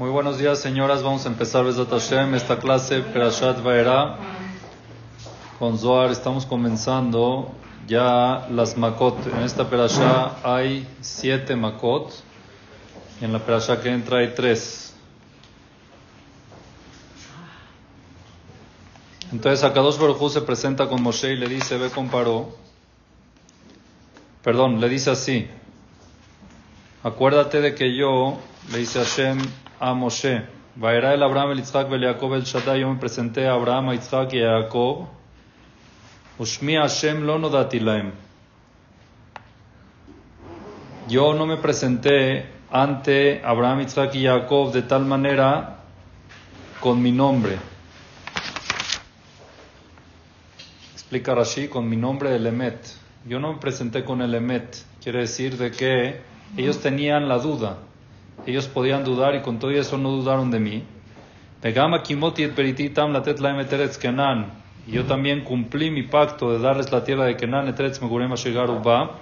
Muy buenos días, señoras. Vamos a empezar Besat Hashem, esta clase Perashat Vaera con Zohar. Estamos comenzando ya las Makot. En esta Perashá hay siete Makot. Y en la Perashá que entra hay tres. Entonces Akadosh Baruj se presenta con Moshe y le dice, ve con Paró. Perdón, le dice así. Acuérdate de que yo, le dice Hashem a Moshe, Vaera el Abraham, el Yitzhak, el Jacob, el Shaddai, yo me presenté a Abraham, a Yitzhak y a Jacob. Ushmi Hashem lo nodati laem. Yo no me presenté ante Abraham, Yitzhak y Jacob de tal manera con mi nombre. Explica Rashi con mi nombre el Emet. Yo no me presenté con el Emet. Quiere decir de que ellos tenían la duda. Ellos podían dudar y con todo eso no dudaron de mí. Y yo también cumplí mi pacto de darles la tierra de Kenan, Eteretz Megurem Ashegar Uba.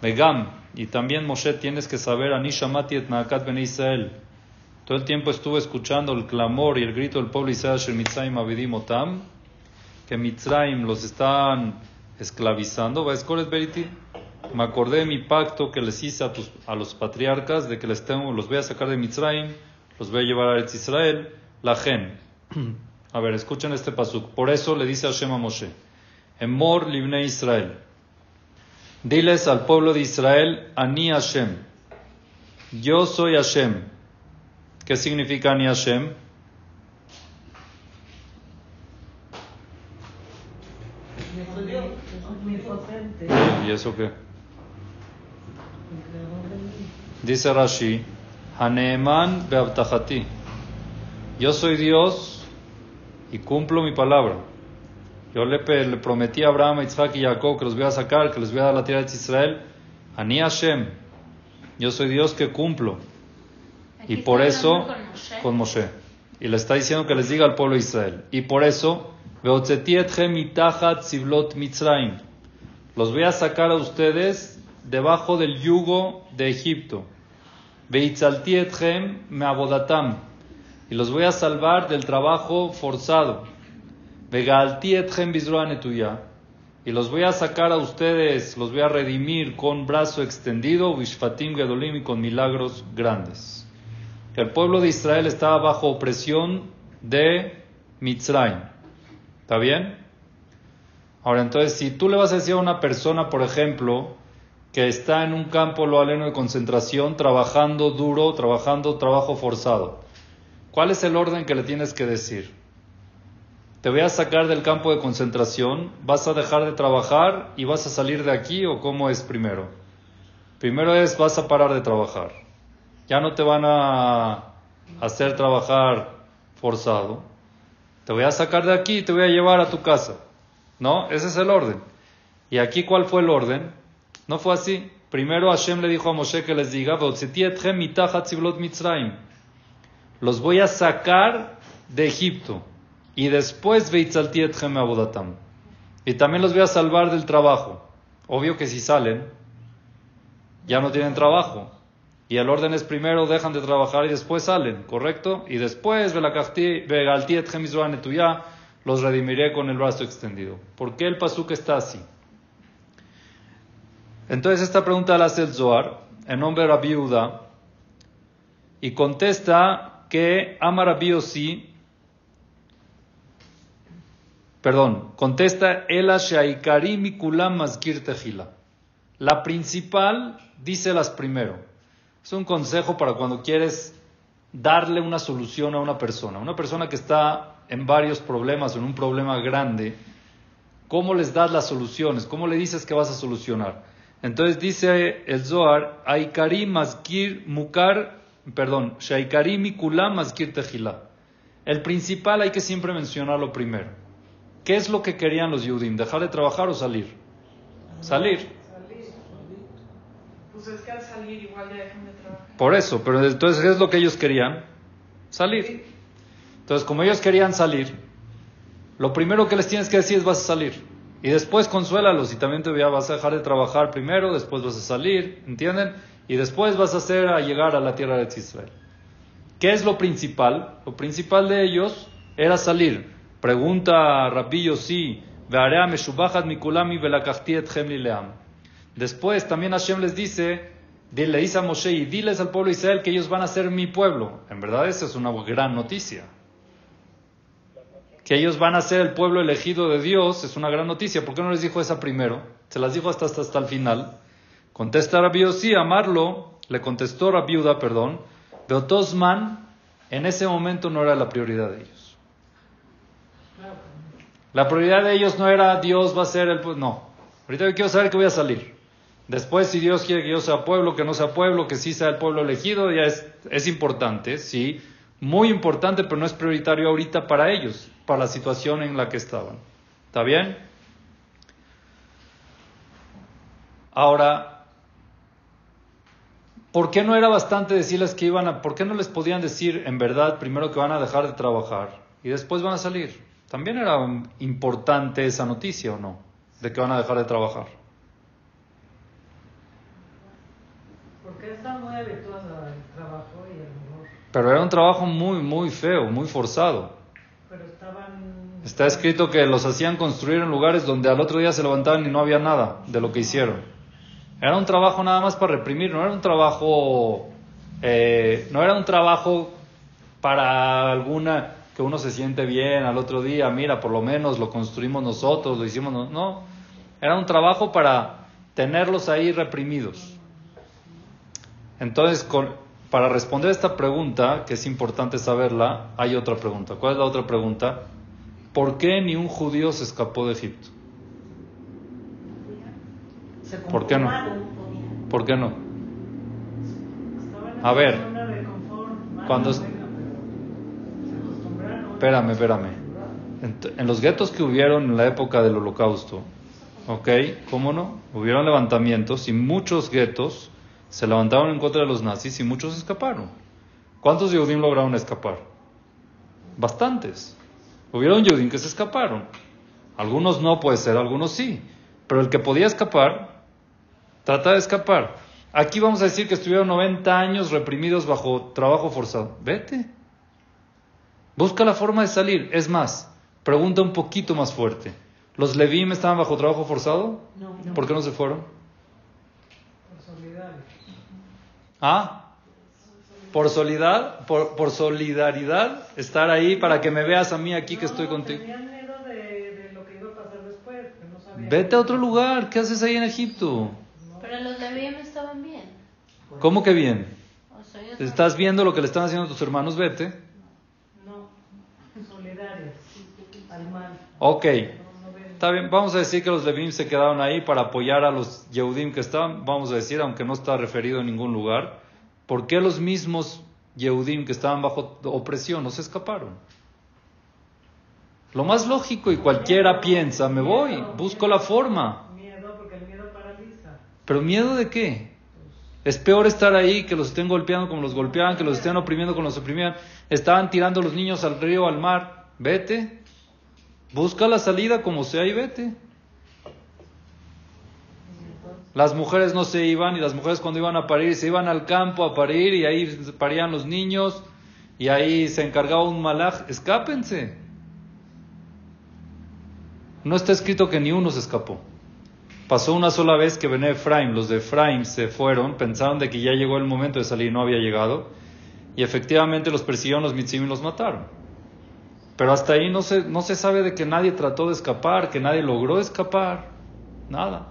Begam, y también Moshe tienes que saber, Anishamati et Naakat Ben Israel. Todo el tiempo estuve escuchando el clamor y el grito del pueblo Israel, Mitzrayim Avidim Otam, que Mitzrayim los están esclavizando. ¿Va a Beriti? Me acordé de mi pacto que les hice a, tus, a los patriarcas de que les tengo, los voy a sacar de Mitzrayim, los voy a llevar a Eretz Israel, la gen. A ver, escuchen este pasuk. Por eso le dice Hashem a Moshe, Emor libne Israel. Diles al pueblo de Israel, Ani Hashem. Yo soy Hashem. ¿Qué significa Ani Hashem? ¿Y eso qué? Dice Rashi, Haneeman beabtahati. Yo soy Dios y cumplo mi palabra. Yo le, prometí a Abraham, a Isaac y Jacob que los voy a sacar, que les voy a dar la tierra de Israel. Ani Hashem. Yo soy Dios que cumplo. y por eso, con Moshe. Y le está diciendo que les diga al pueblo de Israel. Y por eso, los voy a sacar a ustedes debajo del yugo de Egipto. me abodatam. Y los voy a salvar del trabajo forzado. Y los voy a sacar a ustedes, los voy a redimir con brazo extendido, vishfatim gedolim y con milagros grandes. El pueblo de Israel estaba bajo opresión de Mitzrayim. ¿Está bien? Ahora, entonces, si tú le vas a decir a una persona, por ejemplo, que está en un campo lo aleno de concentración, trabajando duro, trabajando trabajo forzado. ¿Cuál es el orden que le tienes que decir? Te voy a sacar del campo de concentración, vas a dejar de trabajar y vas a salir de aquí o cómo es primero? Primero es vas a parar de trabajar. Ya no te van a hacer trabajar forzado. Te voy a sacar de aquí y te voy a llevar a tu casa. ¿No? Ese es el orden. ¿Y aquí cuál fue el orden? No fue así. Primero Hashem le dijo a Moshe que les diga, los voy a sacar de Egipto y después. Y también los voy a salvar del trabajo. Obvio que si salen, ya no tienen trabajo. Y el orden es primero dejan de trabajar y después salen, ¿correcto? Y después los redimiré con el brazo extendido. ¿Por qué el pasuk está así? Entonces esta pregunta la hace el Zohar en nombre de Rabbi y contesta que ama Rabbi perdón, contesta Ela Shaikari Kulam Maskir Tejila. La principal, dice las primero. Es un consejo para cuando quieres darle una solución a una persona. Una persona que está en varios problemas, en un problema grande, ¿cómo les das las soluciones? ¿Cómo le dices que vas a solucionar? Entonces dice el Zohar, Aikari Maskir Mukar, perdón, Shaikari Mikulam Maskir Tejila. El principal hay que siempre mencionarlo primero. ¿Qué es lo que querían los Yudim? ¿Dejar de trabajar o salir? Salir. Pues es que al salir igual ya dejan de trabajar. Por eso, pero entonces, ¿qué es lo que ellos querían? Salir. Entonces, como ellos querían salir, lo primero que les tienes que decir es vas a salir. Y después consuélalos y también te vas a dejar de trabajar primero, después vas a salir, ¿entienden? Y después vas a hacer a llegar a la tierra de Israel. ¿Qué es lo principal? Lo principal de ellos era salir. Pregunta Rabbi Yossi, Después también Hashem les dice, le dice a Moshe y diles al pueblo de Israel que ellos van a ser mi pueblo. En verdad esa es una gran noticia. Que ellos van a ser el pueblo elegido de Dios es una gran noticia. ¿Por qué no les dijo esa primero? Se las dijo hasta, hasta, hasta el final. Contesta Rabbi sí, amarlo, le contestó Rabbi Uda, perdón, Beotosman, en ese momento no era la prioridad de ellos. La prioridad de ellos no era Dios va a ser el pueblo, no. Ahorita yo quiero saber que voy a salir. Después, si Dios quiere que yo sea pueblo, que no sea pueblo, que sí sea el pueblo elegido, ya es, es importante, sí, muy importante, pero no es prioritario ahorita para ellos, para la situación en la que estaban. ¿Está bien? Ahora, ¿por qué no era bastante decirles que iban a, por qué no les podían decir en verdad primero que van a dejar de trabajar y después van a salir? También era importante esa noticia o no, de que van a dejar de trabajar. Pero era un trabajo muy, muy feo, muy forzado. Está escrito que los hacían construir en lugares donde al otro día se levantaban y no había nada de lo que hicieron. Era un trabajo nada más para reprimir, no era un trabajo, eh, no era un trabajo para alguna que uno se siente bien al otro día, mira, por lo menos lo construimos nosotros, lo hicimos, no, no. era un trabajo para tenerlos ahí reprimidos. Entonces, para responder esta pregunta, que es importante saberla, hay otra pregunta. ¿Cuál es la otra pregunta? ¿Por qué ni un judío se escapó de Egipto? ¿Por qué no? ¿Por qué no? A ver, cuando... Espérame, espérame. En los guetos que hubieron en la época del holocausto, ¿ok? ¿Cómo no? Hubieron levantamientos y muchos guetos se levantaron en contra de los nazis y muchos escaparon. ¿Cuántos Yehudim lograron escapar? Bastantes. Hubieron Yehudim que se escaparon. Algunos no puede ser, algunos sí. Pero el que podía escapar, trata de escapar. Aquí vamos a decir que estuvieron 90 años reprimidos bajo trabajo forzado. Vete. Busca la forma de salir. Es más, pregunta un poquito más fuerte. ¿Los Levim estaban bajo trabajo forzado? No. ¿Por qué no se fueron? ¿Ah? Por, solidaridad, por, por, solidaridad, estar ahí para que me veas a mí aquí que estoy contigo. miedo de, lo que iba a pasar después, Vete a otro lugar, ¿qué haces ahí en Egipto? Pero los Levín estaban bien. ¿Cómo que bien? ¿Estás viendo lo que le están haciendo a tus hermanos? Vete. No, solidarios al mal. Ok. Está bien, vamos a decir que los Levim se quedaron ahí para apoyar a los Yehudim que estaban, vamos a decir, aunque no está referido en ningún lugar. ¿Por qué los mismos Yehudim que estaban bajo opresión no se escaparon? Lo más lógico y cualquiera piensa, me voy, busco la forma. Miedo, porque el miedo paraliza. ¿Pero miedo de qué? Es peor estar ahí que los estén golpeando como los golpeaban, que los estén oprimiendo como los oprimían. Estaban tirando los niños al río, al mar. Vete. Busca la salida como sea y vete. Las mujeres no se iban y las mujeres cuando iban a parir se iban al campo a parir y ahí parían los niños y ahí se encargaba un malaj. Escápense. No está escrito que ni uno se escapó. Pasó una sola vez que Bené Efraim, los de Efraim se fueron, pensaron de que ya llegó el momento de salir, no había llegado, y efectivamente los persiguieron los mitzim y los mataron. Pero hasta ahí no se, no se sabe de que nadie trató de escapar, que nadie logró escapar. Nada.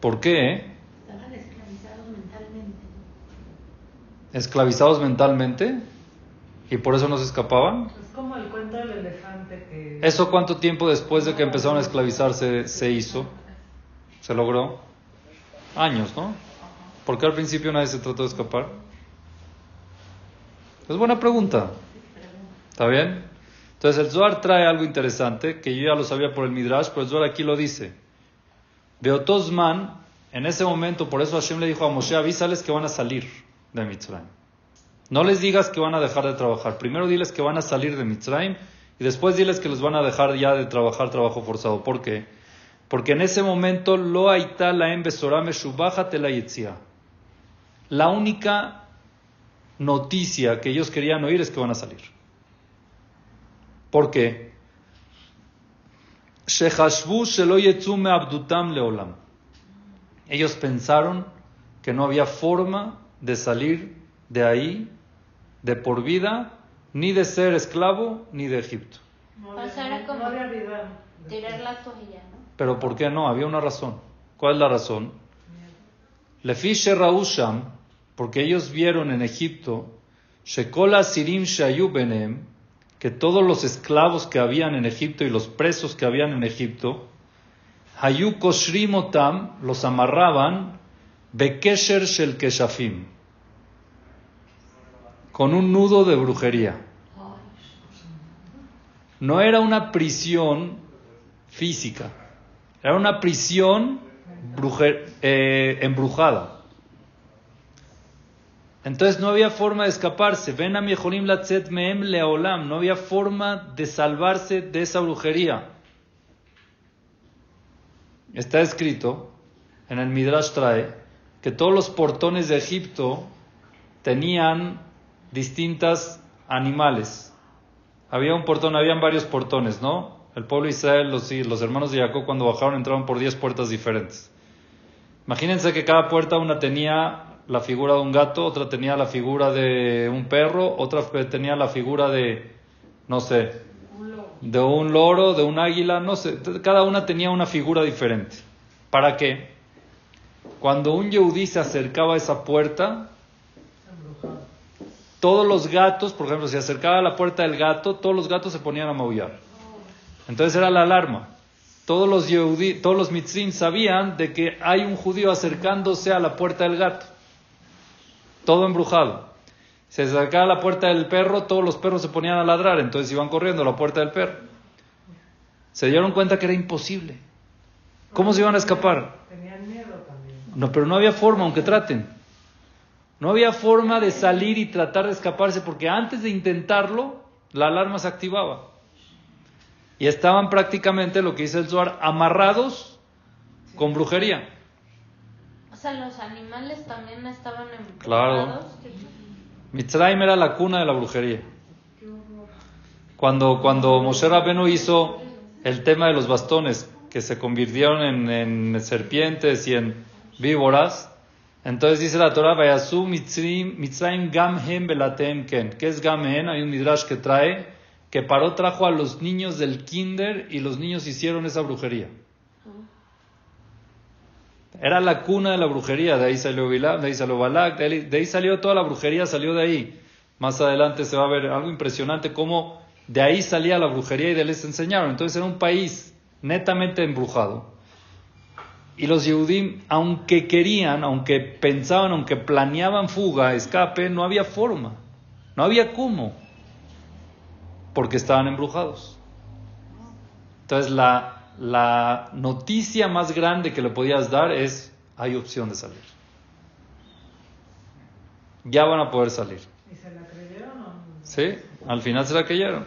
¿Por qué? Estaban esclavizados mentalmente. ¿Esclavizados mentalmente? ¿Y por eso no se escapaban? Es como el cuento del elefante que... ¿Eso cuánto tiempo después de que empezaron a esclavizarse se hizo? ¿Se logró? Años, ¿no? ¿Por qué al principio nadie se trató de escapar? Es buena pregunta. ¿Está bien? Entonces el Zohar trae algo interesante, que yo ya lo sabía por el Midrash, pero el Zohar aquí lo dice. Beotosman, en ese momento, por eso Hashem le dijo a Moshe, avísales que van a salir de Mitzrayim. No les digas que van a dejar de trabajar. Primero diles que van a salir de Mitzrayim y después diles que les van a dejar ya de trabajar trabajo forzado. ¿Por qué? Porque en ese momento lo aita la embesorame la La única noticia que ellos querían oír es que van a salir. ¿Por qué? Leolam. Ellos pensaron que no había forma de salir de ahí de por vida, ni de ser esclavo, ni de Egipto. No O sea, era como no había vida. Tirar la toalla, ¿no? Pero ¿por qué no? Había una razón. ¿Cuál es la razón? Lefishe Rausham, porque ellos vieron en Egipto, Shekola Sirim Shayu Benem, que todos los esclavos que habían en Egipto y los presos que habían en Egipto, Hayu Koshrim los amarraban, Bekesher Shel con un nudo de brujería. No era una prisión física, era una prisión eh, embrujada. Entonces no había forma de escaparse. Ven a mi Ejolim latzet meem leolam. No había forma de salvarse de esa brujería. Está escrito en el Midrash trae que todos los portones de Egipto tenían distintas animales. Había un portón, habían varios portones, ¿no? El pueblo de Israel, los, los hermanos de Jacob cuando bajaron entraron por 10 puertas diferentes. Imagínense que cada puerta una tenía la figura de un gato, otra tenía la figura de un perro, otra tenía la figura de, no sé, de un loro, de un águila, no sé, cada una tenía una figura diferente. ¿Para qué? Cuando un yehudí se acercaba a esa puerta, todos los gatos, por ejemplo, si acercaba a la puerta del gato, todos los gatos se ponían a maullar. Entonces era la alarma. Todos los yehudí, todos los mitzrim sabían de que hay un judío acercándose a la puerta del gato. Todo embrujado. Se acercaba a la puerta del perro, todos los perros se ponían a ladrar, entonces iban corriendo a la puerta del perro. Se dieron cuenta que era imposible. ¿Cómo se iban a escapar? Tenían miedo también. No, pero no había forma, aunque traten. No había forma de salir y tratar de escaparse porque antes de intentarlo, la alarma se activaba. Y estaban prácticamente, lo que dice el Zohar, amarrados con brujería. Sea, los animales también estaban Claro. empujados. Mitzrayim era la cuna de la brujería. Cuando, cuando Moshe Rabbeinu hizo el tema de los bastones, que se convirtieron en, en serpientes y en víboras, entonces dice la Torah, Vayasu Mitzrayim Gamhem Belatem Ken. ¿Qué es Gamhem? Hay un midrash que trae que Paró trajo a los niños del kinder y los niños hicieron esa brujería. Era la cuna de la brujería, de ahí salió Bilam, de ahí salió Balak, de ahí, de ahí salió toda la brujería, salió de ahí. Más adelante se va a ver algo impresionante cómo de ahí salía la brujería y de ahí les enseñaron. Entonces era un país netamente embrujado. Y los Yehudim, aunque querían, aunque pensaban, aunque planeaban fuga, escape, no había forma. No había cómo. Porque estaban embrujados. Entonces la, la noticia más grande que le podías dar es, hay opción de salir. Ya van a poder salir. ¿Y se la creyeron o no? ¿Sí? Al final se la creyeron.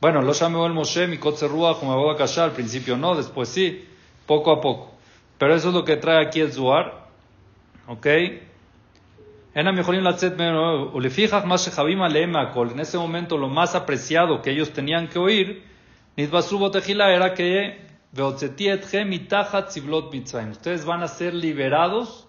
Bueno, lo llamó el Moshe, mi Rúa, como voy a callar, al principio no, después sí, poco a poco. Pero eso es lo que trae aquí el Zuar. ¿Ok? En ese momento lo más apreciado que ellos tenían que oír, era que ustedes van a ser liberados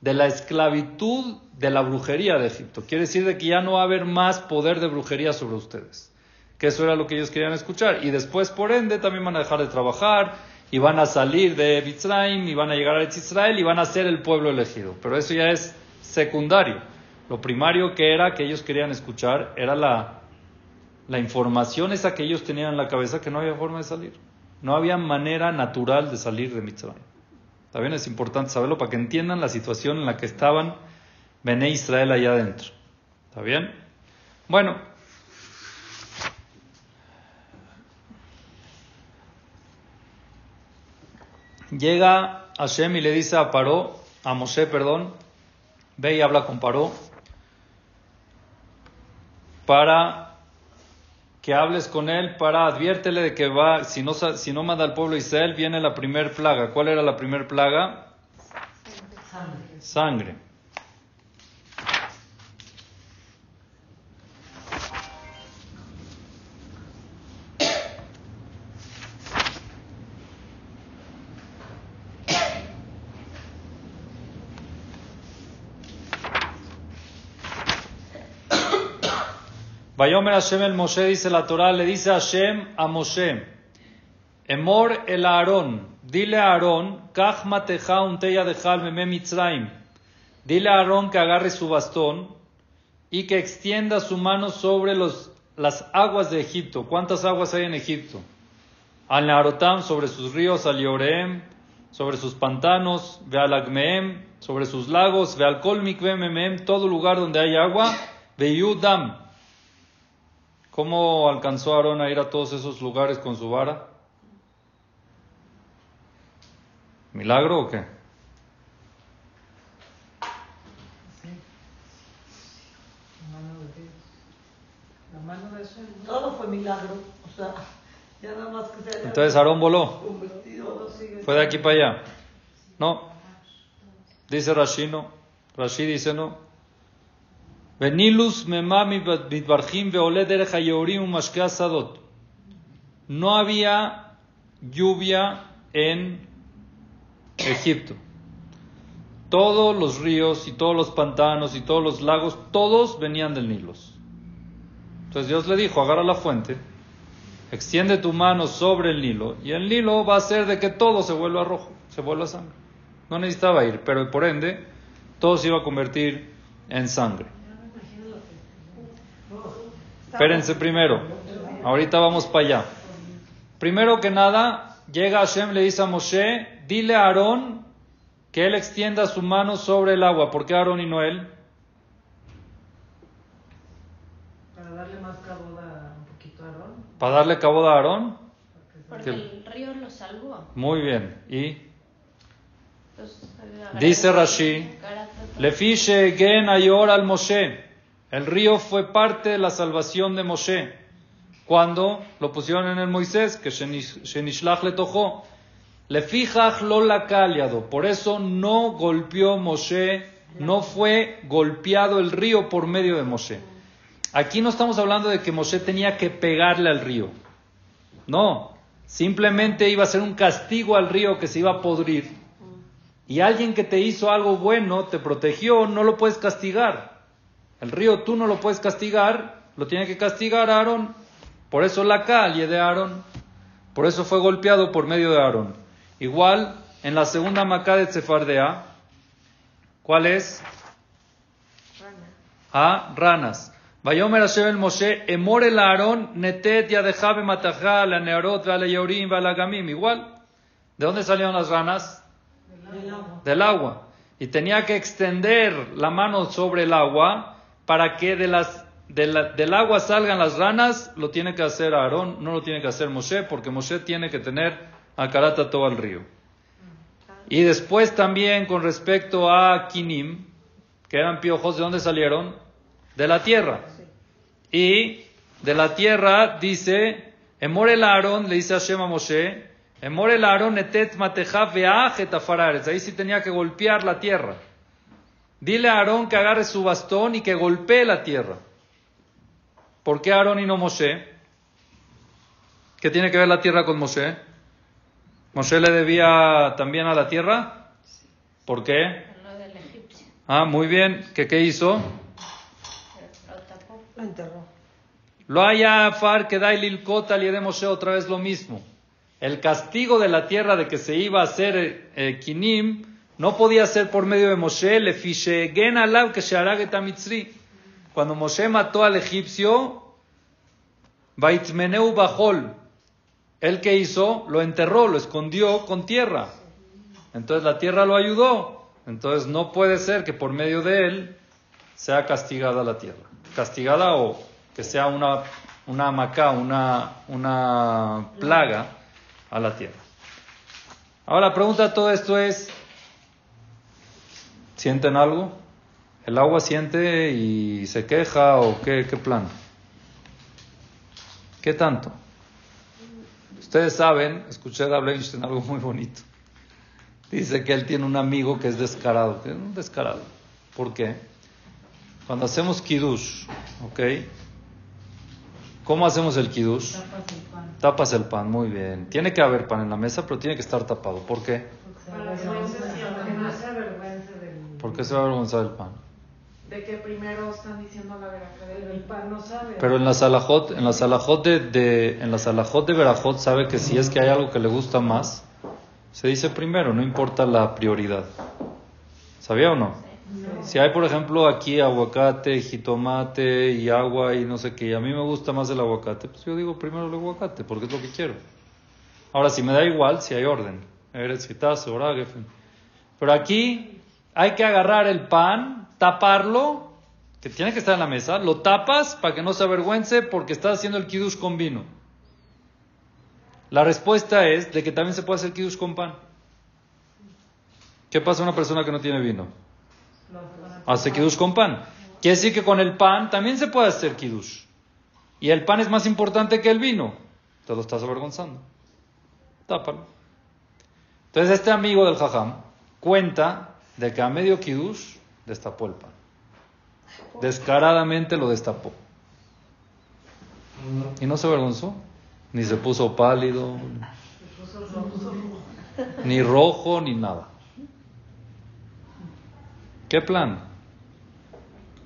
de la esclavitud de la brujería de Egipto. Quiere decir de que ya no va a haber más poder de brujería sobre ustedes. Que eso era lo que ellos querían escuchar. Y después, por ende, también van a dejar de trabajar y van a salir de Mitzrayim y van a llegar a Israel y van a ser el pueblo elegido. Pero eso ya es secundario. Lo primario que era que ellos querían escuchar era la, la información esa que ellos tenían en la cabeza que no había forma de salir. No había manera natural de salir de Mitzrayim. ¿Está bien? Es importante saberlo para que entiendan la situación en la que estaban Bené Israel allá adentro. ¿Está bien? Bueno. Llega Hashem y le dice a Paró, a Moshe, perdón, ve y habla con Paró para que hables con él, para adviértele de que va, si no, si no manda al pueblo de Israel, viene la primer plaga. ¿Cuál era la primer plaga? Sangre. Sangre. Vayomer Hashem el Moshe, dice la Torah, le dice Hashem a Moshe, Emor el Aarón, dile a Aarón, Kach un teya de meme mitzraim. Dile a Aarón que agarre su bastón y que extienda su mano sobre los, las aguas de Egipto. ¿Cuántas aguas hay en Egipto? Al Narotam, sobre sus ríos, al Yoreem, sobre sus pantanos, ve al Agmeem, sobre sus lagos, ve al Kolmik, ve todo lugar donde hay agua, ve Yudam. ¿Cómo alcanzó Aarón a ir a todos esos lugares con su vara? ¿Milagro o qué? Sí. La mano de Dios. La mano de Hashem. ¿no? Todo fue milagro. O sea, ya nada más que se Entonces Aarón voló. Fue de aquí para allá. No. Dice Rashi no. Rashi dice no. No había lluvia en Egipto. Todos los ríos y todos los pantanos y todos los lagos, todos venían del Nilo. Entonces Dios le dijo, agarra la fuente, extiende tu mano sobre el Nilo y el Nilo va a hacer de que todo se vuelva rojo, se vuelva sangre. No necesitaba ir, pero por ende todo se iba a convertir en sangre. Espérense primero, ahorita vamos para allá. Primero que nada, llega Hashem, le dice a Moshe, dile a Aarón que él extienda su mano sobre el agua. ¿Por qué Aarón y no él? Para darle más caboda un poquito a Aarón. ¿Para darle cabo a Aarón? Porque el río lo salvó. Muy bien. ¿Y? Entonces, Dice Rashi, Le fiche gen ayor al Moshe. El río fue parte de la salvación de Moshe. Cuando lo pusieron en el Moisés, que Shenish- Shenishlach le tocó. Le fijach lo la. Por eso no golpeó Moshe, no fue golpeado el río por medio de Moshe. Aquí no estamos hablando de que Moshe tenía que pegarle al río. No, simplemente iba a ser un castigo al río que se iba a podrir. Y alguien que te hizo algo bueno, te protegió, no lo puedes castigar. El río tú no lo puedes castigar, lo tiene que castigar Aarón. Por eso la calle de Aarón. Por eso fue golpeado por medio de Aarón. Igual, en la segunda Macá de Cefardea, ¿cuál es? A ranas. Vayomer Hashem el Moshe, emor el Aarón, netet yadejabe matajá, la nearot, la yorim, la gamim. Igual. ¿De dónde salieron las ranas? Del agua. del agua y tenía que extender la mano sobre el agua para que de las, de la- del agua salgan las ranas, lo tiene que hacer Aarón, no lo tiene que hacer Moshe, porque Moshe tiene que tener a Karata todo el río. Y después también con respecto a Kinim, que eran piojos, ¿de dónde salieron? De la tierra. Y de la tierra dice, Emor el Aarón, le dice Hashem a Moshe, Emor el Aarón etet mateja veaj. Ahí sí tenía que golpear la tierra. Dile a Aarón que agarre su bastón y que golpee la tierra. ¿Por qué Aarón y no Moshe? ¿Qué tiene que ver la tierra con Moshe? ¿Moshe le debía también a la tierra? ¿Por qué? Lo del egipcio. Ah, muy bien. ¿Qué, qué hizo? Lo tapó. Lo enterró. Lo haya far que da el kota de Moshe otra vez lo mismo. El castigo de la tierra de que se iba a hacer eh, Kinim no podía ser por medio de Moshe, le fiche gen alav que se. Cuando Moshe mató al egipcio, Baitmeneu Bajol, el que hizo, lo enterró, lo escondió con tierra. Entonces la tierra lo ayudó. Entonces no puede ser que por medio de él sea castigada la tierra. Castigada o que sea una, una una, una plaga a la tierra. Ahora la pregunta de todo esto es, ¿sienten algo? ¿El agua siente y se queja o qué, qué plan? ¿Qué tanto? Ustedes saben, escuché de Einstein algo muy bonito. Dice que él tiene un amigo que es descarado, que es un descarado. ¿Por qué? Cuando hacemos kiddush, ¿ok? ¿Cómo hacemos el kiddush? Tapas el pan. Tapas el pan, muy bien. Tiene que haber pan en la mesa, pero tiene que estar tapado. ¿Por qué? Para que no se- que no se avergüence del... ¿Por qué se va a avergonzar el pan? de que primero están diciendo la verajá El del pan no sabe. Pero en la salahot, en la salahot de, de- en la salahot de Berajot sabe que si es que hay algo que le gusta más, se dice primero, no importa la prioridad. ¿Sabía o no? Si hay, por ejemplo, aquí aguacate, jitomate y agua y no sé qué, y a mí me gusta más el aguacate, pues yo digo primero el aguacate, porque es lo que quiero. Ahora, si me da igual, si hay orden. Pero aquí hay que agarrar el pan, taparlo, que tiene que estar en la mesa, lo tapas para que no se avergüence porque estás haciendo el kiddush con vino. La respuesta es de que también se puede hacer kiddush con pan. ¿Qué pasa a una persona que no tiene vino? Hace kiddush con pan. Quiere decir que con el pan también se puede hacer kiddush. Y el pan es más importante que el vino. Te lo estás avergonzando. Tápalo. Entonces este amigo del jajam cuenta de que a medio kiddush destapó el pan. Descaradamente lo destapó. Y no se avergonzó. Ni se puso pálido, ni rojo, ni nada. ¿Qué plan?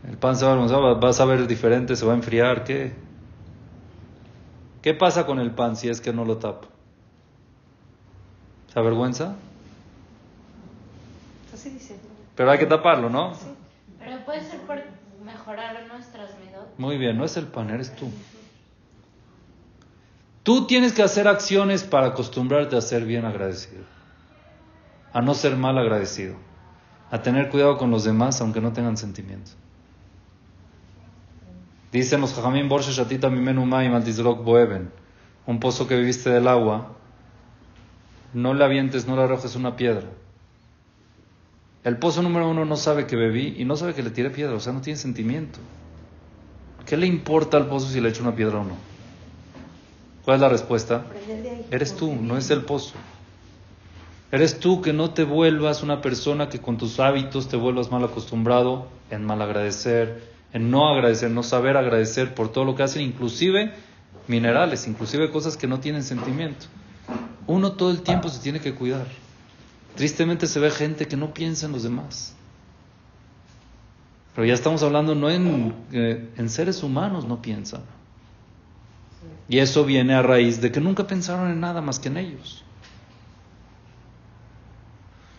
El pan se va a va- a ver diferente, se va a enfriar, ¿qué? ¿Qué pasa con el pan si es que no lo tapa? ¿Se avergüenza? Pero hay que taparlo, ¿no? Pero puede ser por mejorar nuestras medot. Muy bien, no es el pan, eres tú. Tú tienes que hacer acciones para acostumbrarte a ser bien agradecido, a no ser mal agradecido, a tener cuidado con los demás aunque no tengan sentimientos. Dicen los jajamín borshe shatita mimenu mayim al tizrok boeben, un pozo que viviste del agua, no le avientes, no le arrojes una piedra. El pozo número uno no sabe que bebí y no sabe que le tiré piedra, o sea, no tiene sentimiento. ¿Qué le importa al pozo si le echo una piedra o no? ¿Cuál es la respuesta? Eres tú, no es el pozo. Eres tú que no te vuelvas una persona que con tus hábitos te vuelvas mal acostumbrado en mal agradecer, en no agradecer, no saber agradecer por todo lo que hacen, inclusive minerales, inclusive cosas que no tienen sentimiento. Uno todo el tiempo se tiene que cuidar. Tristemente se ve gente que no piensa en los demás. Pero ya estamos hablando no en, eh, en seres humanos, no piensan. Y eso viene a raíz de que nunca pensaron en nada más que en ellos.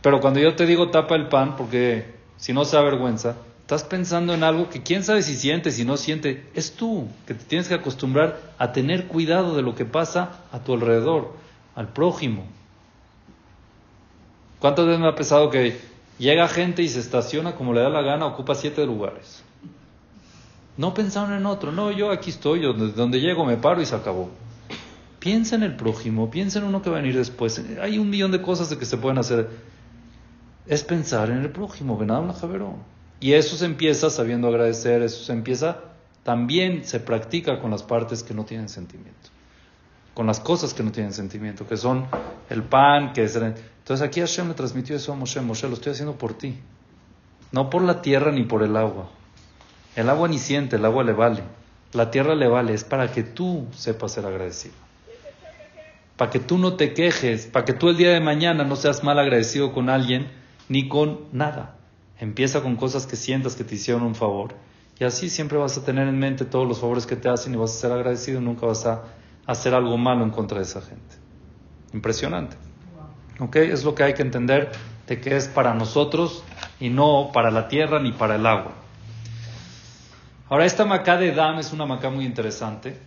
Pero cuando yo te digo tapa el pan, porque si no se avergüenza, estás pensando en algo que quién sabe si siente, si no siente, es tú, que te tienes que acostumbrar a tener cuidado de lo que pasa a tu alrededor, al prójimo. ¿Cuántas veces me ha pesado que llega gente y se estaciona como le da la gana, ocupa siete lugares? No pensaron en otro, no, yo aquí estoy, yo donde llego me paro y se acabó. Piensa en el prójimo, piensa en uno que va a venir después. Hay un millón de cosas de que se pueden hacer. Es pensar en el prójimo, Benadam Javero. Y eso se empieza sabiendo agradecer, eso se empieza, también se practica con las partes que no tienen sentimiento. Con las cosas que no tienen sentimiento, que son el pan, que es... el- Entonces aquí Hashem le transmitió eso a Moshe, Moshe, lo estoy haciendo por ti. No por la tierra ni por el agua. El agua ni siente, el agua le vale. La tierra le vale, es para que tú sepas ser agradecido. Para que tú no te quejes, para que tú el día de mañana no seas mal agradecido con alguien ni con nada. Empieza con cosas que sientas que te hicieron un favor. Y así siempre vas a tener en mente todos los favores que te hacen y vas a ser agradecido nunca vas a hacer algo malo en contra de esa gente. Impresionante. ¿Ok? Es lo que hay que entender de que es para nosotros y no para la tierra ni para el agua. Ahora, esta macá de Dam es una macá muy interesante.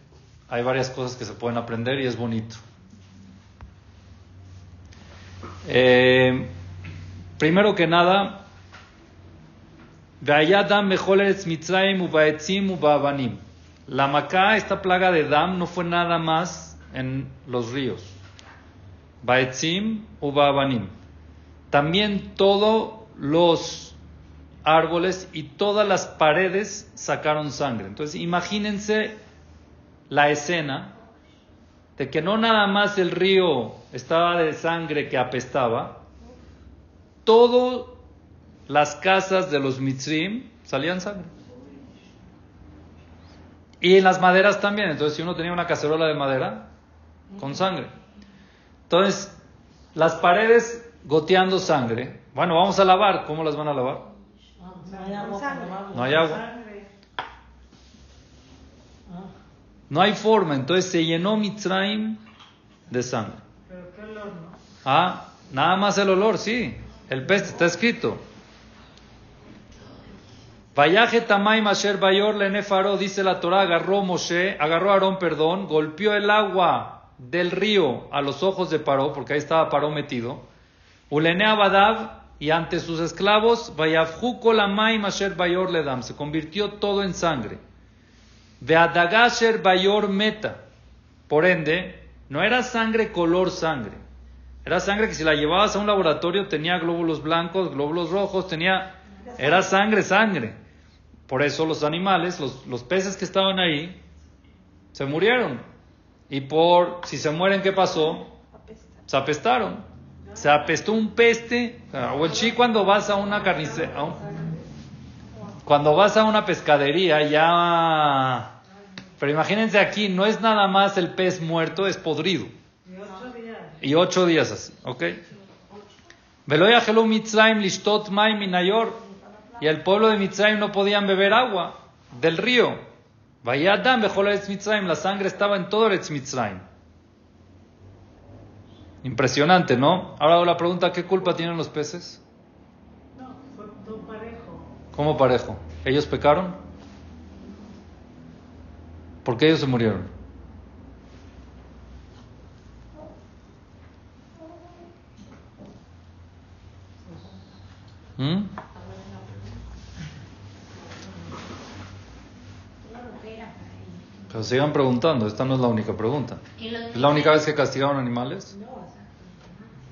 Hay varias cosas que se pueden aprender y es bonito. Eh, primero que nada. La macá, esta plaga de Dam, no fue nada más en los ríos. Baetzim ubaabanim. También todos los árboles y todas las paredes sacaron sangre. Entonces, imagínense la escena de que no nada más el río estaba de sangre que apestaba, todas las casas de los mitzrim salían sangre. Y en las maderas también. Entonces, si uno tenía una cacerola de madera, con sangre. Entonces, las paredes goteando sangre. Bueno, vamos a lavar. ¿Cómo las van a lavar? No hay agua. No hay forma. Entonces se llenó Mitzrayim de sangre. Pero qué olor, ¿no? Ah, nada más el olor, sí. El pez está escrito. Vayaje Tamay Masher Bayor Lenefaro, dice la Torah, agarró Moshe, agarró a Aarón, perdón, golpeó el agua del río a los ojos de Paró, porque ahí estaba Paró metido. Ulene Abadav, y ante sus esclavos, Vayafhu Kolamay Masher Bayor Ledam, se convirtió todo en sangre. Veadagasher Bayor Meta, por ende, no era sangre color sangre. Era sangre que si la llevabas a un laboratorio tenía glóbulos blancos, glóbulos rojos, tenía... Era sangre, sangre. Por eso los animales, los, los peces que estaban ahí, se murieron. Y por, si se mueren, ¿qué pasó? Se apestaron. Se apestó un peste. O el chi cuando vas a una carnicería, cuando vas a una pescadería, ya... Pero imagínense aquí, no es nada más el pez muerto, es podrido. Y ocho días. Así, ¿ok? Y el pueblo de Mitzrayim no podían beber agua del río. Vaya Adam bejol Eretz Mitzrayim. La sangre estaba en todo Eretz Mitzrayim. Impresionante, ¿no? Ahora hago la pregunta, ¿qué culpa tienen los peces? No, fue todo parejo. ¿Cómo parejo? ¿Ellos pecaron? ¿Por qué ellos se murieron? ¿Mm? Pero sigan preguntando, esta no es la única pregunta. ¿Y los ¿Es la única vez que castigaron animales?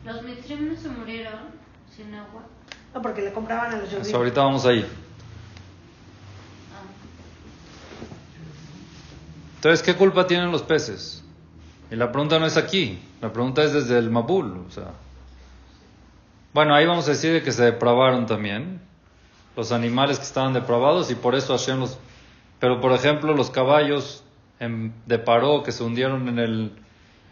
Los mitrim no se murieron sin agua. No, porque le compraban a los Eso judíos. ahorita vamos ahí. Ah. Entonces, ¿qué culpa tienen los peces? Y la pregunta no es aquí, la pregunta es desde el Mabul. O sea. Bueno, ahí vamos a decir de que se depravaron también los animales que estaban depravados y por eso Hashem los... Pero, por ejemplo, los caballos en- de Paró que se hundieron en el,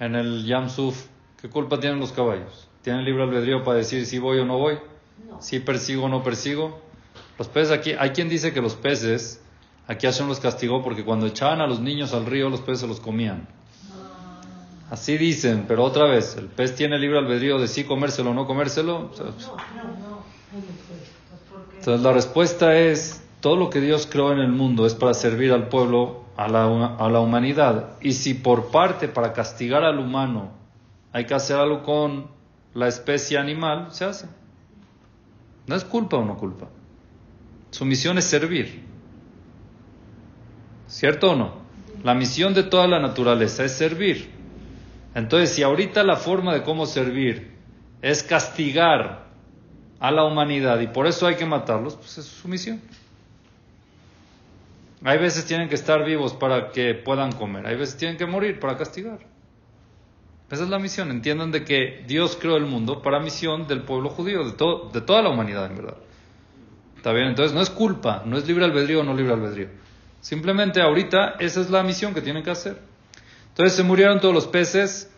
en el Yam Suf, ¿qué culpa tienen los caballos? ¿Tienen libre albedrío para decir si voy o no voy? Si persigo o no persigo. Los peces aquí, hay quien dice que los peces, aquí Hashem los castigó porque cuando echaban a los niños al río, los peces se los comían. Así dicen, pero otra vez, el pez tiene libre albedrío de sí comérselo o no comérselo. No, no. Entonces la respuesta es, todo lo que Dios creó en el mundo es para servir al pueblo, a la, a la humanidad. Y si por parte, para castigar al humano, hay que hacer algo con la especie animal, se hace. No es culpa o no culpa. Su misión es servir. ¿Cierto o no? La misión de toda la naturaleza es servir. Entonces, si ahorita la forma de cómo servir es castigar a la humanidad y por eso hay que matarlos, pues es su misión. Hay veces tienen que estar vivos para que puedan comer, hay veces tienen que morir para castigar. Esa es la misión. Entiendan de que Dios creó el mundo para misión del pueblo judío, de, todo, de toda la humanidad en verdad. ¿Está bien? Entonces no es culpa, no es libre albedrío o no libre albedrío. Simplemente ahorita esa es la misión que tienen que hacer. Entonces se murieron todos los peces.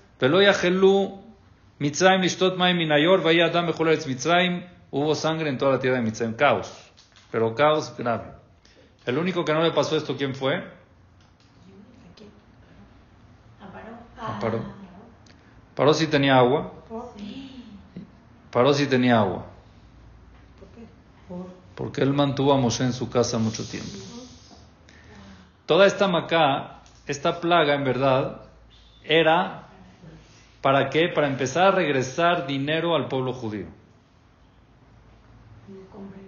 Hubo sangre en toda la tierra de Mitzrayim. Caos. Pero caos grave. El único que no le pasó esto, ¿quién fue? A Paró. Paró sí tenía agua. Paró sí tenía agua. Porque él mantuvo a Moshe en su casa mucho tiempo. Toda esta macá, esta plaga en verdad, era para qué? Para empezar a regresar dinero al pueblo judío.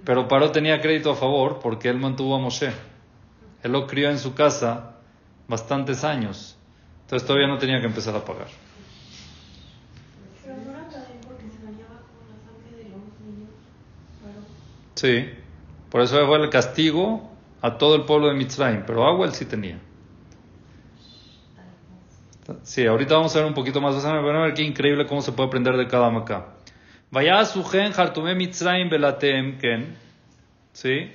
Pero Paró tenía crédito a favor porque él mantuvo a Moshe. Él lo crió en su casa bastantes años. Entonces todavía no tenía que empezar a pagar. Sí, por eso fue el castigo a todo el pueblo de Mitzrayim, pero agua él sí tenía. Sí, ahorita vamos a ver un poquito más, van a ver qué increíble cómo se puede aprender de cada macá. Vaya a su gen, hartume Mitzrayim belatem ken, ¿sí?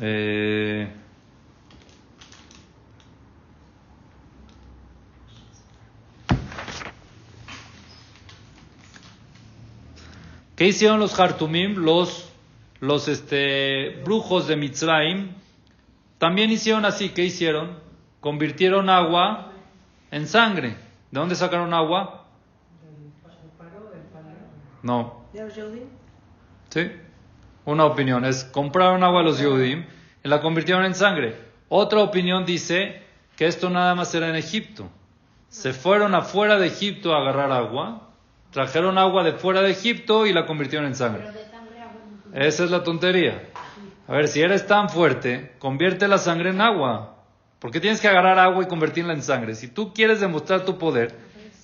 Eh, ¿Qué hicieron los Hartumim, los, los este, brujos de Mitzrayim? También hicieron así. ¿Qué hicieron? Convirtieron agua en sangre. ¿De dónde sacaron agua? No. ¿De los? ¿Sí? Una opinión es, compraron agua a los Yehudim y la convirtieron en sangre. Otra opinión dice que esto nada más era en Egipto. Se fueron afuera de Egipto a agarrar agua, trajeron agua de fuera de Egipto y la convirtieron en sangre. Esa es la tontería. A ver, si eres tan fuerte, convierte la sangre en agua. ¿Por qué tienes que agarrar agua y convertirla en sangre? Si tú quieres demostrar tu poder,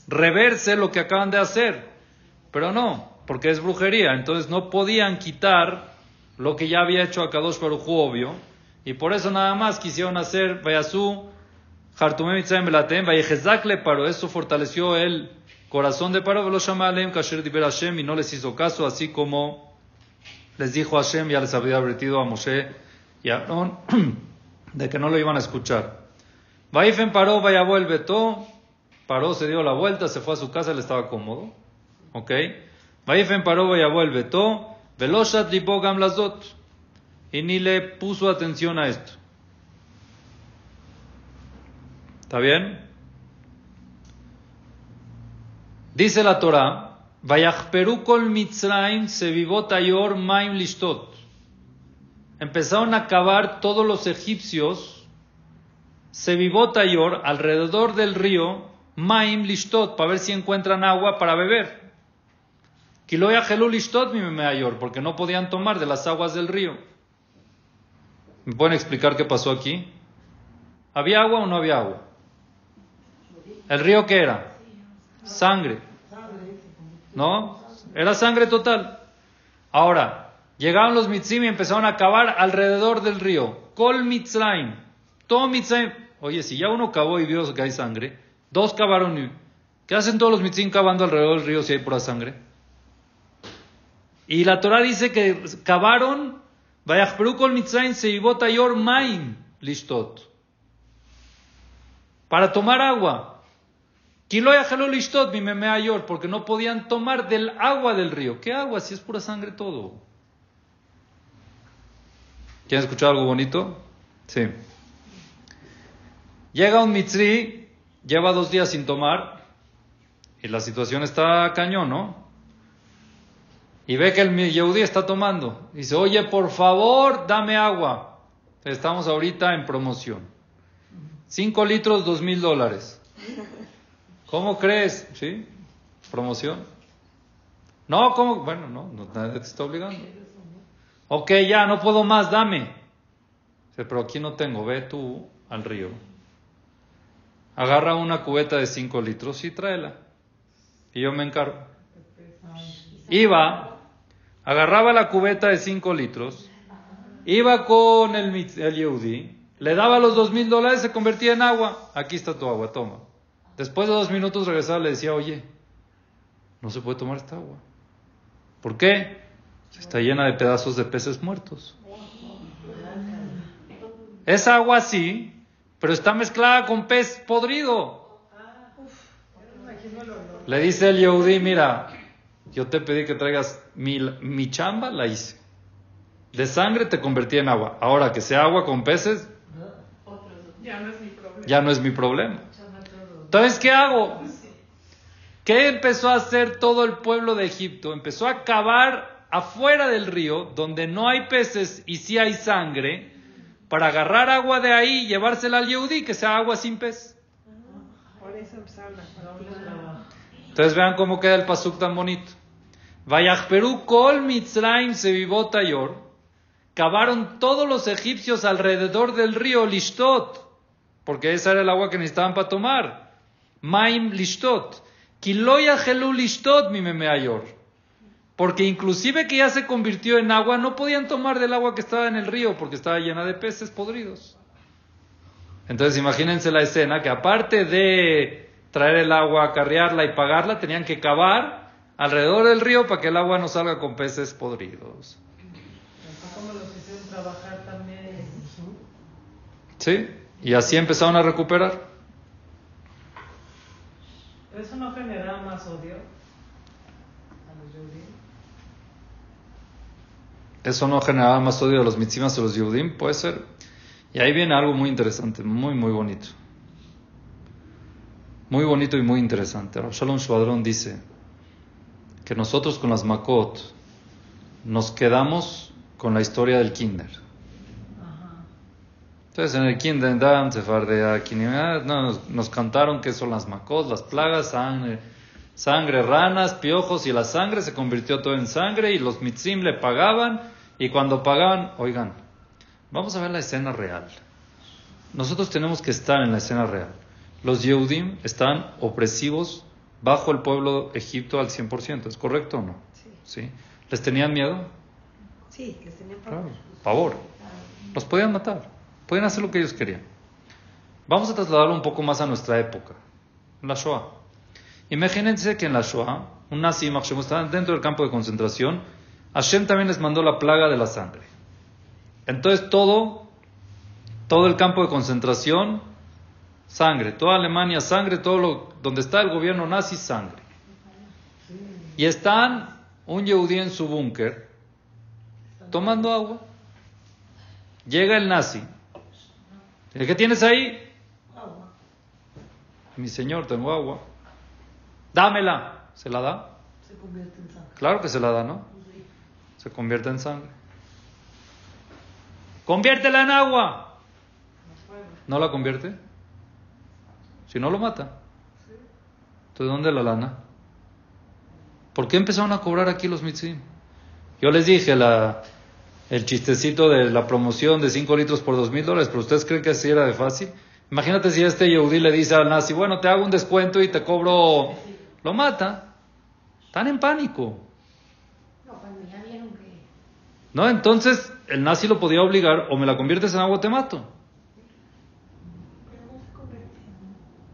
reverse lo que acaban de hacer. Pero no, porque es brujería. Entonces no podían quitar lo que ya había hecho Akadosh Baruj Hu, obvio. Y por eso nada más quisieron hacer Vayasú, Hartumem Mitzrayim Belatem, le paró. Eso fortaleció el corazón de Paro, Velo Shama Aleim, Kasher Diber Hashem, y no les hizo caso, así como les dijo Hashem, ya les había advertido a Moshe y a Aarón de que no lo iban a escuchar. Vaifen paró, vaya vuelve todo. Paró, se dio la vuelta, se fue a su casa, le estaba cómodo. ¿Ok? Vaifen paró, vaya vuelve todo. Veloshat lipo gam lazot. Y ni le puso atención a esto. ¿Está bien? Dice la Torah, Vayachperu kol Mitzrayim se vivó tayor maim lishtot. Empezaron a acabar todos los egipcios, se vivó tayor alrededor del río maim lishtot, para ver si encuentran agua para beber. Kiloya gelú lishtot mi mayor, porque no podían tomar de las aguas del río. ¿Me pueden explicar qué pasó aquí? ¿Había agua o no había agua? ¿El río qué era? Sangre. ¿No? Era sangre total. Ahora, llegaron los mitzim y empezaron a cavar alrededor del río. Kol mitzrayim. Todo mitzrayim. Oye, si ya uno cavó y vio que hay sangre, dos cavaron y... ¿Qué hacen todos los mitzim cavando alrededor del río si hay pura sangre? Y la Torah dice que cavaron, Vayachperu kol mitzrayim seivot ayor maim lishtot. Para tomar agua. Kilo yajaló lishtot mi ayor, porque no podían tomar del agua del río. ¿Qué agua? Si es pura sangre todo. ¿Quieren escuchar algo bonito? Sí. Llega un mitzri, lleva dos días sin tomar, y la situación está cañón, ¿no? Y ve que el Yehudi está tomando. Dice, oye, por favor, dame agua. Estamos ahorita en promoción. Cinco litros, dos mil dólares. ¿Cómo crees? ¿Sí? ¿Promoción? No, ¿cómo? Bueno, no, no nadie te está obligando. Ok, ya, no puedo más, dame. Dice, pero aquí no tengo, ve tú al río. Agarra una cubeta de cinco litros y tráela. Y yo me encargo. Iba, agarraba la cubeta de 5 litros, iba con el, el Yehudi, le daba los dos mil dólares, se convertía en agua. Aquí está tu agua, toma. Después de dos minutos regresaba le decía, oye, no se puede tomar esta agua. ¿Por qué? Está llena de pedazos de peces muertos. Es agua sí, pero está mezclada con pez podrido. Le dice el Yehudi, mira, yo te pedí que traigas mi, mi chamba, la hice. De sangre te convertí en agua. Ahora que sea agua con peces, Ya no es mi problema. ya no es mi problema. Entonces, ¿qué hago? ¿Qué empezó a hacer todo el pueblo de Egipto? Empezó a cavar afuera del río, donde no hay peces y sí hay sangre, para agarrar agua de ahí y llevársela al Yehudi, que sea agua sin pez. Entonces vean cómo queda el pasuk tan bonito. Vayachperu kol Mitzrayim se vivó tayor. Cavaron todos los egipcios alrededor del río Lishtot, porque esa era el agua que necesitaban para tomar. Maim Lishtot. Kiloya Helu Lishtot mi memeayor. Porque inclusive que ya se convirtió en agua, no podían tomar del agua que estaba en el río, porque estaba llena de peces podridos. Entonces imagínense la escena que aparte de traer el agua, acarrearla y pagarla, tenían que cavar alrededor del río para que el agua no salga con peces podridos. ¿Sí? Y así empezaron a recuperar. ¿Eso no generaba más odio a los judíos? Eso no generaba más odio a los mitzimas o los Yehudim, puede ser. Y ahí viene algo muy interesante, muy, muy bonito. Muy bonito y muy interesante. Shalom Shuadrón dice que nosotros con las Makot nos quedamos con la historia del Kinder. Entonces en el Kinder, Dan, Sefardea, Kinimá, no, nos, nos cantaron que son las Makot, las plagas, sangre, sangre, ranas, piojos, y la sangre se convirtió todo en sangre, y los mitzim le pagaban, y cuando pagaban, oigan, vamos a ver la escena real. Nosotros tenemos que estar en la escena real. Los Yehudim están opresivos bajo el pueblo Egipto al 100%, ¿es correcto o no? Sí. ¿Sí? ¿Les tenían miedo? Sí, que tenían Claro, pavor. Los podían matar, podían hacer lo que ellos querían. Vamos a trasladarlo un poco más a nuestra época, la Shoah. Imagínense que en la Shoah, un nazi, Mahshem, estaban dentro del campo de concentración, Hashem también les mandó la plaga de la sangre. Entonces todo, todo el campo de concentración, sangre, toda Alemania, sangre, todo lo, donde está el gobierno nazi, sangre. Y están un Yehudí en su búnker, tomando agua. Llega el nazi. ¿El que tienes ahí? agua. Mi señor, tengo agua. Dámela. ¿Se la da? Se convierte en sangre. Claro que se la da, ¿no? Se convierte en sangre. Conviértela en agua. ¿No la convierte? Si no lo mata. Entonces, ¿dónde la lana? ¿Por qué empezaron a cobrar aquí los mitzim? Yo les dije la, el chistecito de la promoción de 5 litros por 2 mil dólares, pero ¿ustedes creen que así era de fácil? Imagínate si este Yehudi le dice al nazi, bueno, te hago un descuento y te cobro... Lo mata. Están en pánico. No, cuando ya vieron que. ¿No? Entonces, el nazi lo podía obligar, o me la conviertes en agua te mato.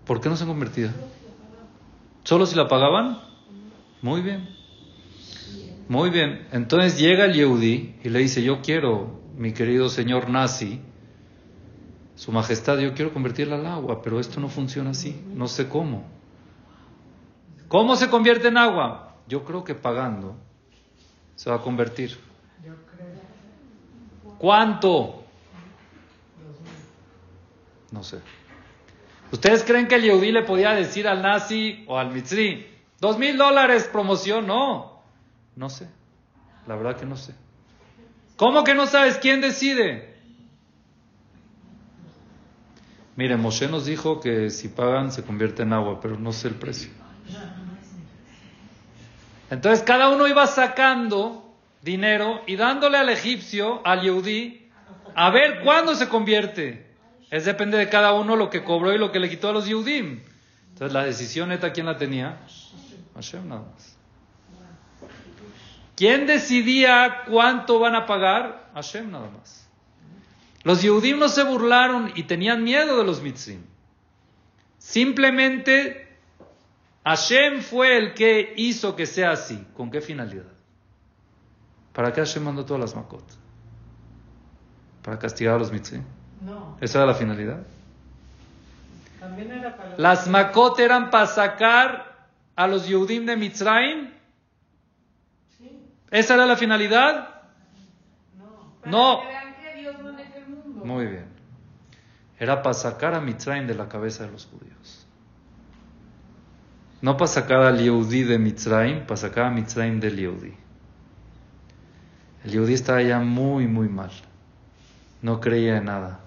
¿Por qué no se convertía? ¿Solo si la pagaban? Muy bien. Muy bien. Entonces llega el Yehudi y le dice, yo quiero, mi querido señor nazi, su majestad, yo quiero convertirla al agua, pero esto no funciona así. No sé cómo. ¿Cómo se convierte en agua? Yo creo que pagando se va a convertir. ¿Cuánto? No sé. ¿Ustedes creen que el Yehudí le podía decir al nazi o al mitzri, dos mil dólares promoción? No, no sé. La verdad que no sé. ¿Cómo que no sabes quién decide? Mire, Moshe nos dijo que si pagan se convierte en agua, pero no sé el precio. Entonces cada uno iba sacando dinero y dándole al egipcio, al Yehudí, a ver cuándo se convierte. Es depende de cada uno lo que cobró y lo que le quitó a los Yehudim. Entonces la decisión neta, ¿quién la tenía? Hashem nada más. ¿Quién decidía cuánto van a pagar? Hashem nada más. Los Yehudim no se burlaron y tenían miedo de los mitzim. Simplemente Hashem fue el que hizo que sea así. ¿Con qué finalidad? ¿Para qué Hashem mandó todas las makot? ¿Para castigar a los mitzim? No, ¿Esa era la finalidad? también era para. Las makot eran para sacar a los Yehudim de Mitzrayim. Sí, ¿Esa era la finalidad? no. No. Para que vean que Dios maneja el mundo. Muy bien. Era para sacar a Mitzrayim de la cabeza de los judíos. No para sacar al Yehudí de Mitzrayim, para sacar a Mitzrayim del Yehudí. El Yehudí estaba ya muy, muy mal. No creía en nada.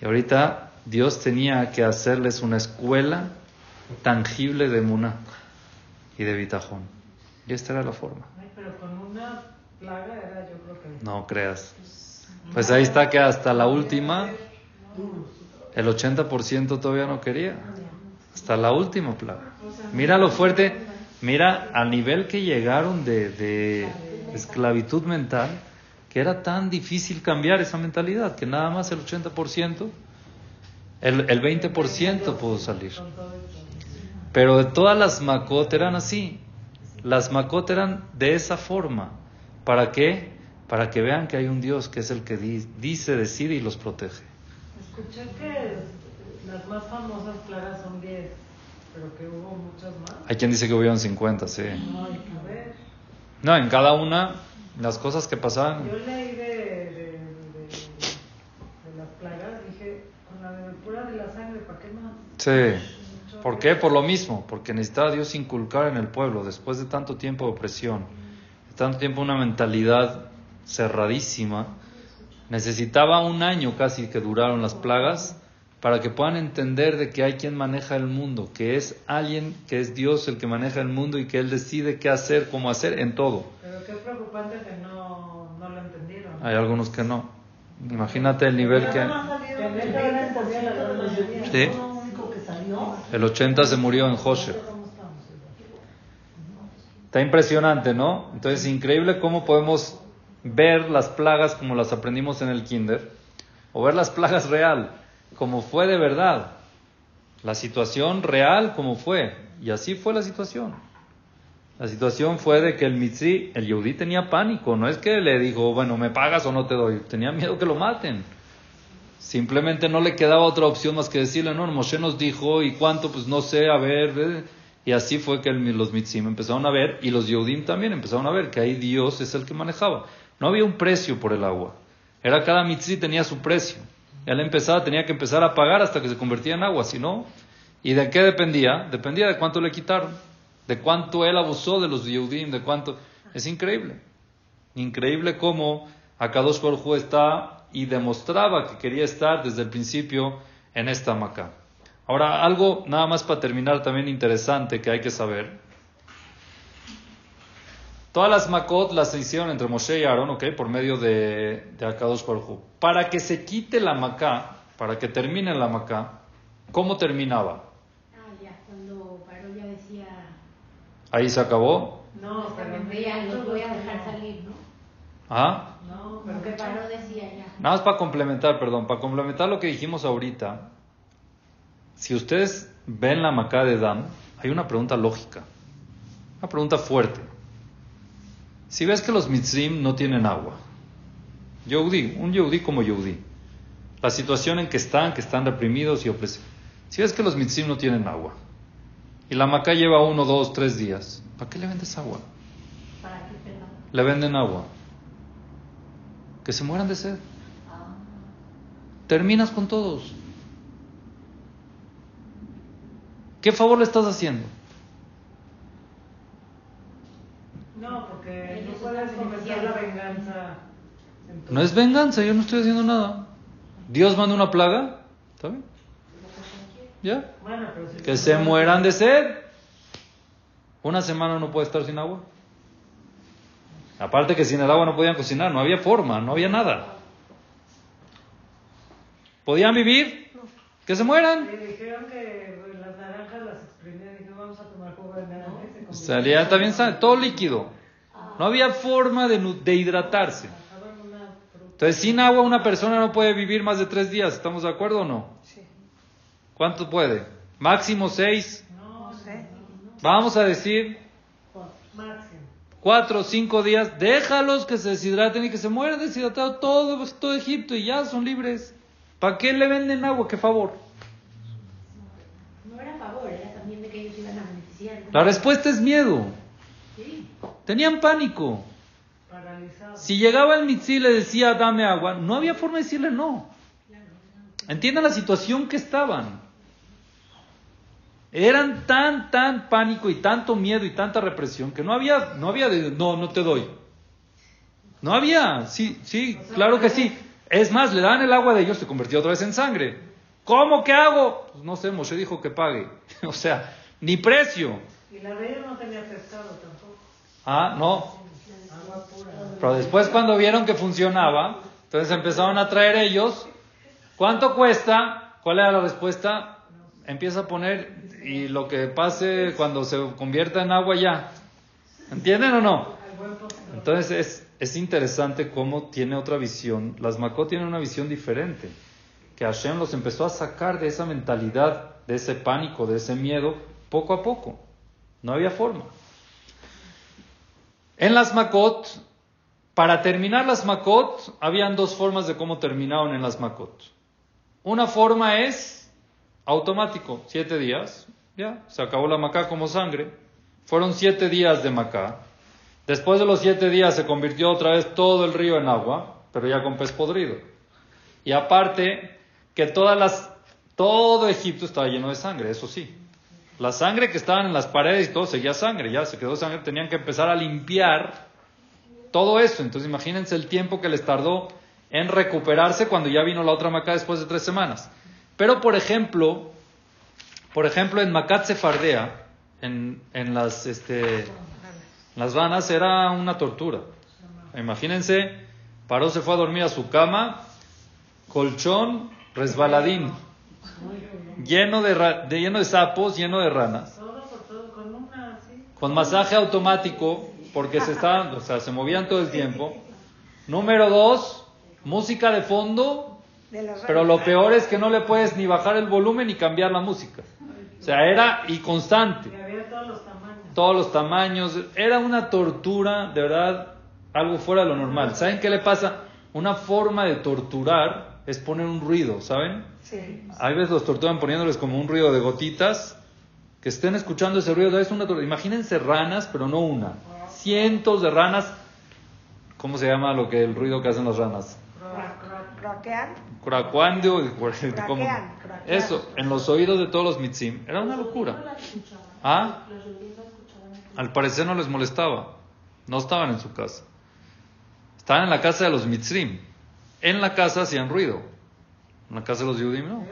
Y ahorita Dios tenía que hacerles una escuela tangible de Muna y de Bitajón. Y esta era la forma. Ay, pero con una plaga era yo creo que. No creas. Pues ahí está que hasta la última, el 80% todavía no quería. Hasta la última plaga. Mira lo fuerte, mira al nivel que llegaron de, de esclavitud mental, que era tan difícil cambiar esa mentalidad, que nada más el 80%, el, el 20% pudo salir. Pero de todas las Makot eran así. Las Makot eran de esa forma. ¿Para qué? Para que vean que hay un Dios que es el que di- dice, decide y los protege. Escuché que las más famosas plagas son 10, pero que hubo muchas más. Hay quien dice que hubieron 50, sí. No, hay que ver. No, en cada una Las cosas que pasaban. Yo leí de, de, de, de las plagas, dije, con la bebida de la sangre, ¿para qué más? Sí. ¿Por qué? Por lo mismo, porque necesitaba Dios inculcar en el pueblo, después de tanto tiempo de opresión, de tanto tiempo una mentalidad cerradísima, necesitaba un año casi que duraron las plagas para que puedan entender de que hay quien maneja el mundo, que es alguien, que es Dios el que maneja el mundo y que Él decide qué hacer, cómo hacer, en todo. Pero qué preocupante que no, no lo entendieron. Hay algunos que no. Imagínate el nivel que... Sí. El 80 se murió en José. Está impresionante, ¿no? Entonces, increíble cómo podemos ver las plagas como las aprendimos en el kinder, o ver las plagas real, como fue de verdad. La situación real como fue. Y así fue la situación. La situación fue de que el Mitzi, el Yehudí tenía pánico. No es que le dijo, bueno, me pagas o no te doy. Tenía miedo que lo maten. Simplemente no le quedaba otra opción más que decirle, no, Moshe nos dijo, ¿y cuánto? Pues no sé, a ver. eh". Y así fue que el- los Mitzim empezaron a ver, y los Yehudim también empezaron a ver que ahí Dios es el que manejaba. No había un precio por el agua. Era cada Mitzi tenía su precio. Él empezaba, tenía que empezar a pagar hasta que se convertía en agua, si no. ¿Y de qué dependía? Dependía de cuánto le quitaron, de cuánto él abusó de los Yehudim, de cuánto. Es increíble. Increíble cómo Akadosh Baruj está y demostraba que quería estar desde el principio en esta Maca. Ahora, algo nada más para terminar también interesante que hay que saber. Todas las Makot las hicieron entre Moshe y Aarón, ¿ok? Por medio de, de Akadosh Baruj Hu. Para que se quite la Maca, para que termine la Maca, ¿cómo terminaba? Ah, ya, cuando Paró ya decía, Ahí se acabó. No, me veía, los voy a dejar salir, ¿no? ¿Ah? No, pero Como que qué Paró decía ya. Nada más para complementar, perdón, para complementar lo que dijimos ahorita, si ustedes ven la Macá de Dan, hay una pregunta lógica, una pregunta fuerte. Si ves que los Mitzrim no tienen agua, Yehudi, un Yehudi como Yehudi, la situación en que están, que están reprimidos y oprimidos, si ves que los Mitzrim no tienen agua, y la Macá lleva uno, dos, tres días, ¿para qué le vendes agua? ¿Para qué? Le venden agua. Que se mueran de sed. Terminas con todos. ¿Qué favor le estás haciendo? No, porque puedes comenzar la venganza. No es venganza, yo no estoy haciendo nada. Dios manda una plaga, ¿está bien? ¿Ya? Bueno, pero si Que se mueran de sed. Una semana no puede estar sin agua. Aparte que sin el agua no podían cocinar, no había forma, no había nada. ¿Podían vivir? Que se mueran. Dijeron que las naranjas las exprimían y vamos a tomar jugo de naranja. Salía también todo líquido. No había forma de, de hidratarse. Entonces, sin agua una persona no puede vivir más de tres días. ¿Estamos de acuerdo o no? Sí. ¿Cuánto puede? Máximo seis. No, No sé. Vamos a decir máximo. cuatro o cinco días. Déjalos que se deshidraten y que se mueran deshidratados todo, todo Egipto y ya son libres. ¿Para qué le venden agua? ¿Qué favor? No era favor, era también de que ellos iban a beneficiar. La respuesta es miedo. Tenían pánico. Paralizado. Si llegaba el Mitzi y le decía dame agua, no había forma de decirle no. Entiendan la situación que estaban. Eran tan, tan pánico y tanto miedo y tanta represión que no había, no había de, no, no te doy. No había, sí, sí, claro que sí. Es más, le daban el agua de ellos, se convirtió otra vez en sangre. ¿Cómo que hago? Pues no sé, Moshe dijo que pague. o sea, ni precio. Y la ellos no tenía pescado tampoco. Ah, no. Pero después cuando vieron que funcionaba, entonces empezaron a traer ellos. ¿Cuánto cuesta? ¿Cuál era la respuesta? Empieza a poner y lo que pase cuando se convierta en agua ya. ¿Entienden o no? Entonces es, es interesante cómo tiene otra visión. Las Makot tienen una visión diferente. Que Hashem los empezó a sacar de esa mentalidad, de ese pánico, de ese miedo, poco a poco. No había forma. En las Makot, para terminar las Makot, habían dos formas de cómo terminaron en las Makot. Una forma es automático, siete días, ya, se acabó la Macá como sangre. Fueron siete días de Macá. Después de los siete días se convirtió otra vez todo el río en agua, pero ya con pez podrido. Y aparte, que todas las, todo Egipto estaba lleno de sangre, eso sí. La sangre que estaban en las paredes y todo seguía sangre, ya se quedó sangre, tenían que empezar a limpiar todo eso. Entonces imagínense el tiempo que les tardó en recuperarse cuando ya vino la otra Maca después de tres semanas. Pero por ejemplo, por ejemplo en Macat Sefardea, en, en las, este, las vanas era una tortura. Imagínense, paró, se fue a dormir a su cama, colchón, resbaladín, lleno de, ra- de- lleno de sapos, lleno de ranas, con masaje automático, porque se estaban, o sea, se movían todo el tiempo. Número dos, música de fondo, pero lo peor es que no le puedes ni bajar el volumen ni cambiar la música. O sea, era y constante. Y había todos los tamaños. todos los tamaños. Era una tortura, de verdad, algo fuera de lo normal. ¿Saben qué le pasa? Una forma de torturar es poner un ruido, ¿saben? Sí. Hay veces los torturan poniéndoles como un ruido de gotitas. Que estén escuchando ese ruido, es una tortura. Imagínense ranas, pero no una. Cientos de ranas. ¿Cómo se llama lo que el ruido que hacen las ranas? Craquean, craquean. Eso, en los oídos de todos los mitzim. Era una locura. ¿Ah? Al parecer no les molestaba. No estaban en su casa. Estaban en la casa de los mitzrim. En la casa hacían ruido. En la casa de los Yudim no.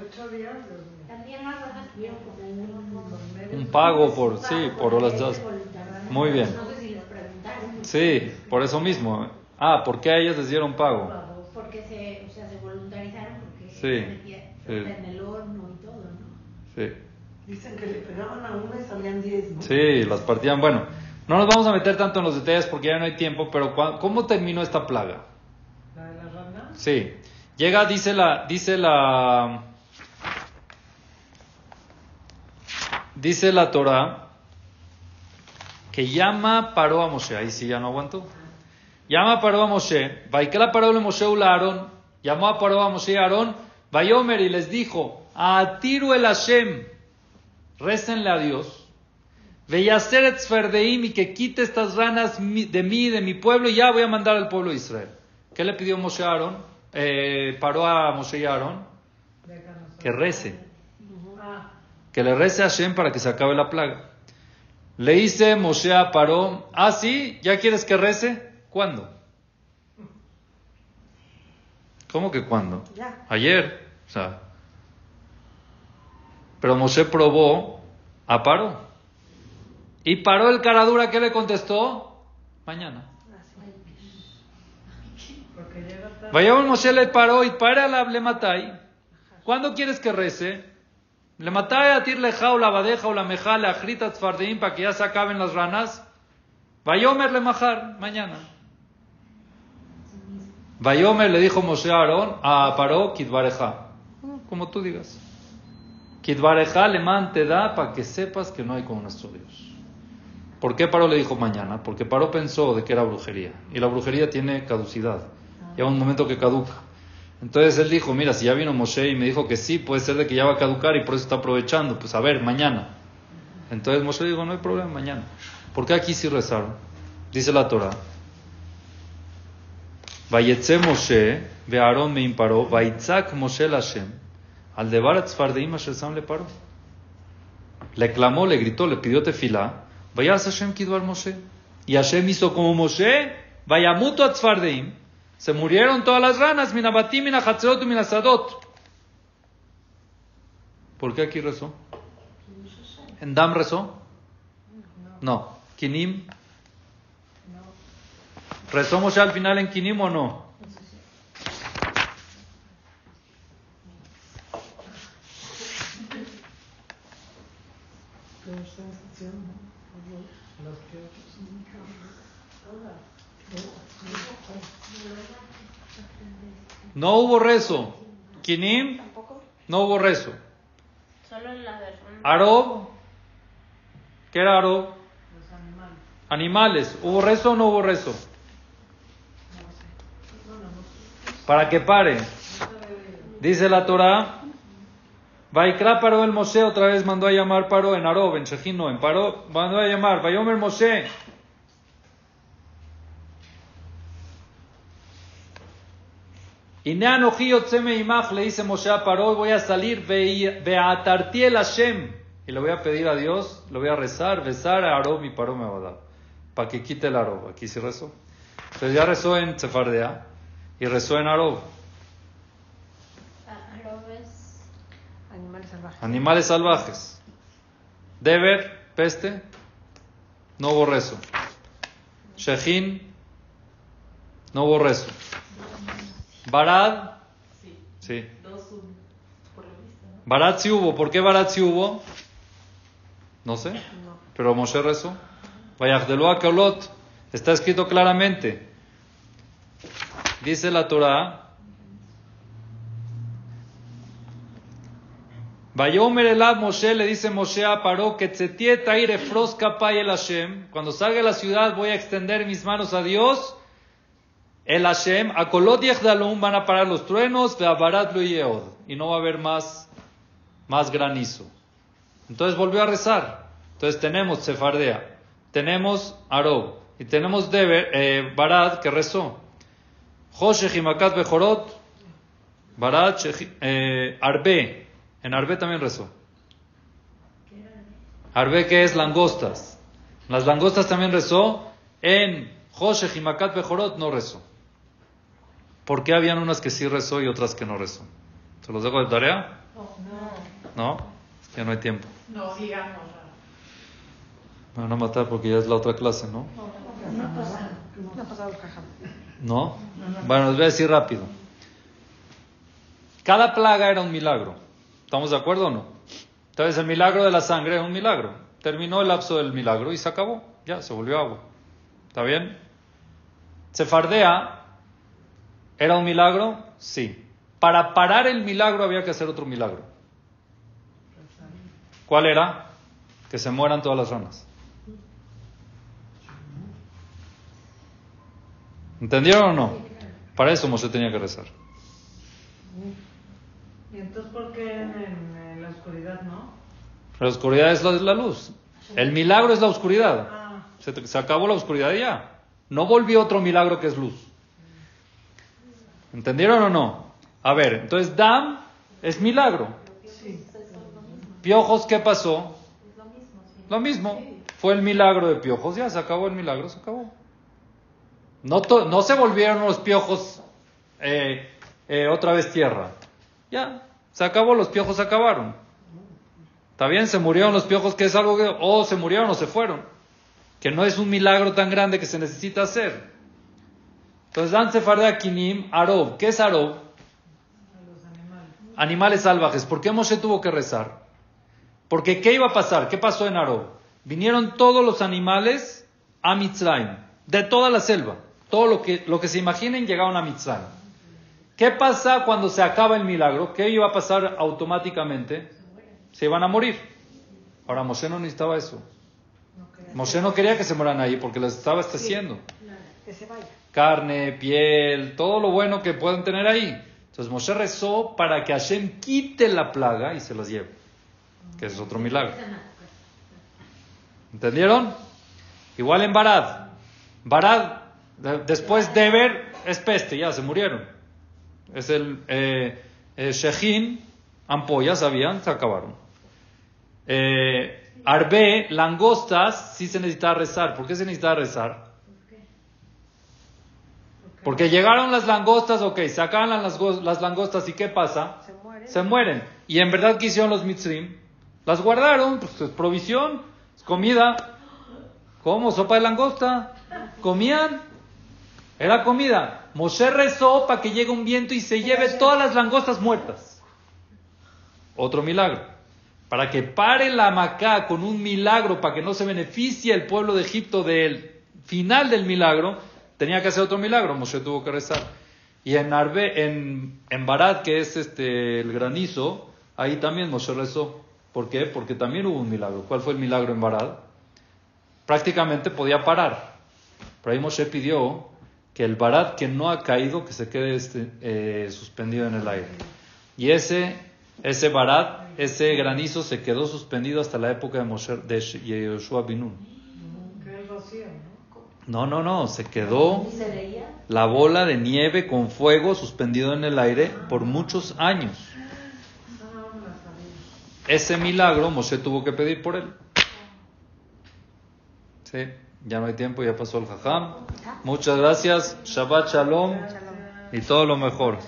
Un pago por, sí, por horas dos. Muy bien. Sí, por eso mismo. Ah, ¿por qué a ellas les dieron pago? porque se, o sea, se voluntarizaron porque Sí, en el horno y todo, ¿no? Sí. Dicen que le pegaban a una y salían diez, ¿no? Sí, las partían. Bueno, no nos vamos a meter tanto en los detalles porque ya no hay tiempo, pero ¿cuá- ¿cómo terminó esta plaga? La de las ranas. Sí. Llega, dice la, dice la, dice la Torah que llama paró a Moshe. Ahí sí ya no aguanto. Llama paró a Moshe. Vaikra paró a Moshe ula Aarón. Llamó a paró a Moshe y Aarón. Vayomer y les dijo, a Tiru el Hashem, récenle a Dios. Veyaser et Sferdeim y que quite estas ranas de mí, de mi pueblo, y ya voy a mandar al pueblo de Israel. ¿Qué le pidió Moshe a Aarón? Eh, paró a Moshe y a Aarón Déjanos. que rece, que le rece a Hashem para que se acabe la plaga. Le dice Moshe a Paró, ah, sí, ¿ya quieres que rece? ¿Cuándo? ¿Cómo que cuándo? Ya. Ayer, o sea. Pero Moshe probó a Paró. Y Paró el cara dura, ¿qué le contestó? Mañana. Porque llega tarde. Vaya Moshe le paró y para la le matai. ¿Cuándo quieres que rece? Le matai a tir leja o la badeja o la meja agrita tzfardeim para que ya se acaben las ranas. Vayomer le majar, mañana. Vayomer le dijo Moshe a Aarón, a Paró, Kidvareja. Como tú digas. Kidvareja le man te da para que sepas que no hay como nuestro Dios. ¿Por qué Paró le dijo mañana? Porque Paró pensó de que era brujería. Y la brujería tiene caducidad. Llega un momento que caduca. Entonces él dijo, mira, si ya vino Moshe y me dijo que sí, puede ser de que ya va a caducar y por eso está aprovechando. Pues a ver, mañana. Entonces Moshe dijo, no hay problema, mañana. ¿Por qué aquí sí rezaron? Dice la Torah. Vayetze Moshe, ve Aarón me imparó, vaitzak Moshe Hashem, al de Asher Sam le paró. Le clamó, le gritó, le pidió tefilá, vayas Hashem Kidvar Moshe. Y Hashem hizo como Moshe, vayamuto a Tzfardeim. Se murieron todas las ranas, minabatim, minachatzerot y minasadot. ¿Por qué aquí rezó? ¿En Dam rezó? No. ¿Kinim? ¿Rezó Moshe al final en Kinim o no? ¿No? Hubo rezo. Kinim, ¿Tampoco? no hubo rezo. Solo en la. Arob, ¿qué era Arob? los animales. Animales, ¿hubo rezo o no hubo rezo? Para que pare. Dice la Torah, Vaikra paró el Moshe, otra vez mandó a llamar paró en Arob, en Shejino, en paró, mandó a llamar, Vayomer Moshe, le dice Moshe a Paró, voy a salir, Beatarti el Hashem. Y le voy a pedir a Dios, le voy a rezar, besar a Arob y Paró me va a dar. Para que quite el Arob. Aquí sí rezó. Entonces ya rezó en Sefardea y rezó en Arob. Arobes. Animales salvajes. Animales salvajes. Deber, peste, no hubo rezo. Shejin, no hubo rezo. Barad, Sí, sí. Barad sí hubo. ¿Por qué Barad sí hubo? No sé. No. Pero Moshe rezó. Vayagdelú a Keolot. Está escrito claramente. Dice la Torah. Vayomer Elab Moshe le dice Moshe a Paró que tzetiet aire fros kapay el Hashem. Cuando salga de la ciudad voy a extender mis manos a Dios. El Hashem, a Yechdalum van a parar los truenos, y no va a haber más, más granizo. Entonces volvió a rezar. Entonces tenemos Sefardea, tenemos Arob y tenemos Deber, eh, Barad que rezó. Joshech y Makat Bejorot, Barad, eh, Arbe. En Arbe también rezó. Arbe que es langostas. Las langostas también rezó. En Joshech y Makat Bejorot no rezó. ¿Por qué habían unas que sí rezó y otras que no rezó? ¿Se los dejo de tarea? No, es que no hay tiempo. No, sigamos. Me van a matar porque ya es la otra clase, ¿no? No caja. ¿No? Bueno, les voy a decir rápido. Cada plaga era un milagro. ¿Estamos de acuerdo o no? Entonces el milagro de la sangre es un milagro. Terminó el lapso del milagro y se acabó. Ya, se volvió agua. ¿Está bien? Sefardea era un milagro, sí. Para parar el milagro había que hacer otro milagro. ¿Cuál era? Que se mueran todas las ranas. ¿Entendieron o no? Para eso Moshe tenía que rezar. ¿Y entonces por qué en, la oscuridad no? La oscuridad es la, la luz. El milagro es la oscuridad. Ah, Se, se acabó la oscuridad y ya. No volvió otro milagro que es luz. ¿Entendieron o no? A ver, entonces Dam es milagro. Piojos, ¿qué pasó? Lo mismo. Fue el milagro de piojos, ya se acabó el milagro, se acabó. No, no se volvieron los piojos eh, eh, otra vez tierra. Ya, se acabó, los piojos se acabaron. Está bien, se murieron los piojos, que es algo que, o se murieron o se fueron. Que no es un milagro tan grande que se necesita hacer. Entonces, Dan Sefardea Kinim, Arob. ¿Qué es Arob? A los animales. Animales salvajes. ¿Por qué Moshe tuvo que rezar? Porque ¿qué iba a pasar? ¿Qué pasó en Arob? Vinieron todos los animales a Mitzrayim, de toda la selva. Todo lo que, lo que se imaginen llegaron a Mitzrayim. ¿Qué pasa cuando se acaba el milagro? ¿Qué iba a pasar automáticamente? Se iban a morir. Ahora Moshe no necesitaba eso. No. Moshe no quería que se mueran ahí porque les estaba esteciendo. Que se vaya. Carne, piel, todo lo bueno que pueden tener ahí. Entonces Moshe rezó para que Hashem quite la plaga y se las lleve. Que es otro milagro. ¿Entendieron? Igual en Barad. Barad, de- después de ver, es peste, ya se murieron. Es el eh, eh, sabían, se acabaron. Eh, Arbe, langostas, sí se necesitaba rezar. ¿Por qué se necesitaba rezar? Porque llegaron las langostas, ok, se acaban las, las langostas y ¿qué pasa? Se mueren. Y en verdad, ¿qué hicieron los mitzrim? Las guardaron, pues es provisión, es comida. ¿Cómo? ¿Sopa de langosta? ¿Comían? Era comida. Moshe rezó para que llegue un viento y se lleve todas las langostas muertas. Otro milagro. Para que pare la Macá con un milagro, para que no se beneficie el pueblo de Egipto del final del milagro, tenía que hacer otro milagro. Moshe tuvo que rezar. Y en Arbe, en, en Barat, que es este el granizo, ahí también Moshe rezó. ¿Por qué? Porque también hubo un milagro. ¿Cuál fue el milagro en Barat? Prácticamente podía parar. Pero ahí Moshe pidió que el Barat que no ha caído, que se quede este, eh, suspendido en el aire. Y ese, ese Barat, ese granizo se quedó suspendido hasta la época de, Moshe, de Yoshua Binun. ¿No? No, no, se quedó la bola de nieve con fuego suspendido en el aire por muchos años. Ese milagro Moshe tuvo que pedir por él. Sí, ya no hay tiempo, ya pasó el jajam. Muchas gracias, Shabbat Shalom y todo lo mejor.